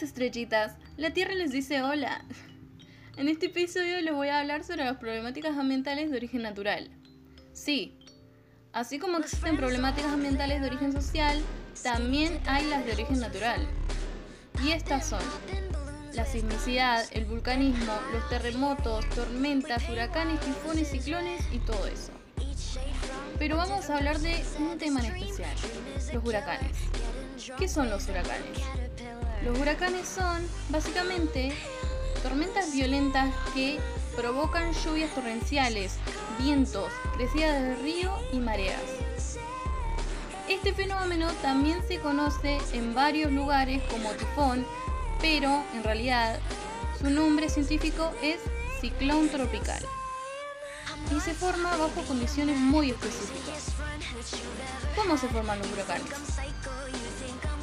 muchachitas, la Tierra les dice hola. En este episodio les voy a hablar sobre las problemáticas ambientales de origen natural. Sí, así como existen problemáticas ambientales de origen social, también hay las de origen natural. Y estas son la sismicidad, el vulcanismo, los terremotos, tormentas, huracanes, tifones, ciclones y todo eso. Pero vamos a hablar de un tema en especial, los huracanes. ¿Qué son los huracanes? Los huracanes son básicamente tormentas violentas que provocan lluvias torrenciales, vientos, crecidas del río y mareas. Este fenómeno también se conoce en varios lugares como tifón, pero en realidad su nombre científico es ciclón tropical y se forma bajo condiciones muy específicas. ¿Cómo se forman los huracanes?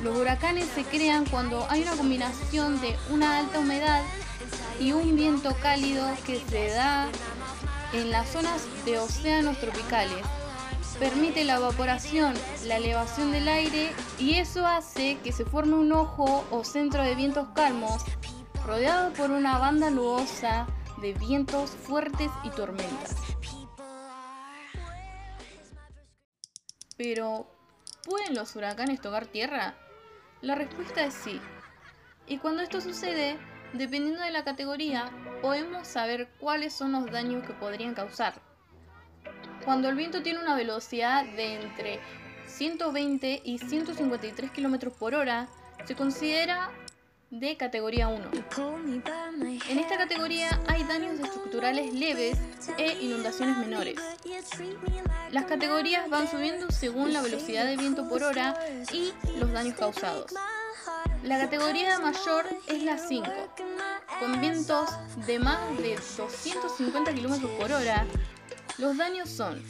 Los huracanes se crean cuando hay una combinación de una alta humedad y un viento cálido que se da en las zonas de océanos tropicales. Permite la evaporación, la elevación del aire y eso hace que se forme un ojo o centro de vientos calmos rodeado por una banda nubosa de vientos fuertes y tormentas. Pero, ¿pueden los huracanes tocar tierra? La respuesta es sí. Y cuando esto sucede, dependiendo de la categoría, podemos saber cuáles son los daños que podrían causar. Cuando el viento tiene una velocidad de entre 120 y 153 km por hora, se considera de categoría 1. En esta categoría hay daños estructurales leves e inundaciones menores. Las categorías van subiendo según la velocidad de viento por hora y los daños causados. La categoría mayor es la 5, con vientos de más de 250 km por hora. Los daños son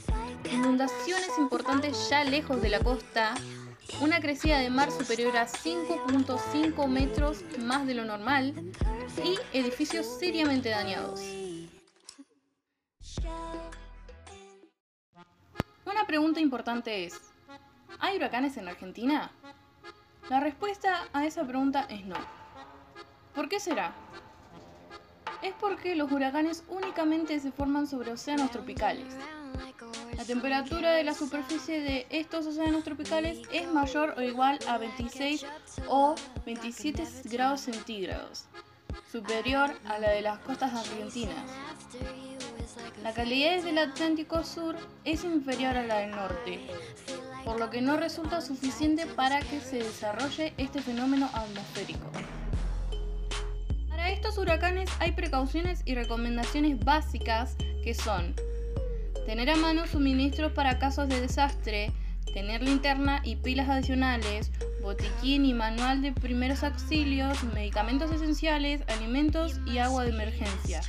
inundaciones importantes ya lejos de la costa, una crecida de mar superior a 5.5 metros más de lo normal y edificios seriamente dañados. Una pregunta importante es, ¿hay huracanes en Argentina? La respuesta a esa pregunta es no. ¿Por qué será? Es porque los huracanes únicamente se forman sobre océanos tropicales. La temperatura de la superficie de estos océanos tropicales es mayor o igual a 26 o 27 grados centígrados, superior a la de las costas argentinas. La calidez del Atlántico Sur es inferior a la del norte, por lo que no resulta suficiente para que se desarrolle este fenómeno atmosférico. Para estos huracanes hay precauciones y recomendaciones básicas que son tener a mano suministros para casos de desastre, tener linterna y pilas adicionales, botiquín y manual de primeros auxilios, medicamentos esenciales, alimentos y agua de emergencia.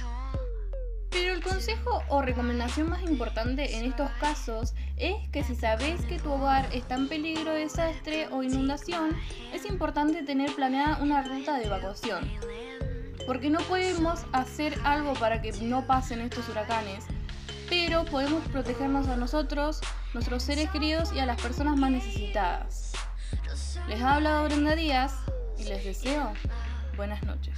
Pero el consejo o recomendación más importante en estos casos es que si sabes que tu hogar está en peligro de desastre o inundación, es importante tener planeada una ruta de evacuación. Porque no podemos hacer algo para que no pasen estos huracanes, pero podemos protegernos a nosotros, nuestros seres queridos y a las personas más necesitadas. Les ha hablado Brenda Díaz y les deseo buenas noches.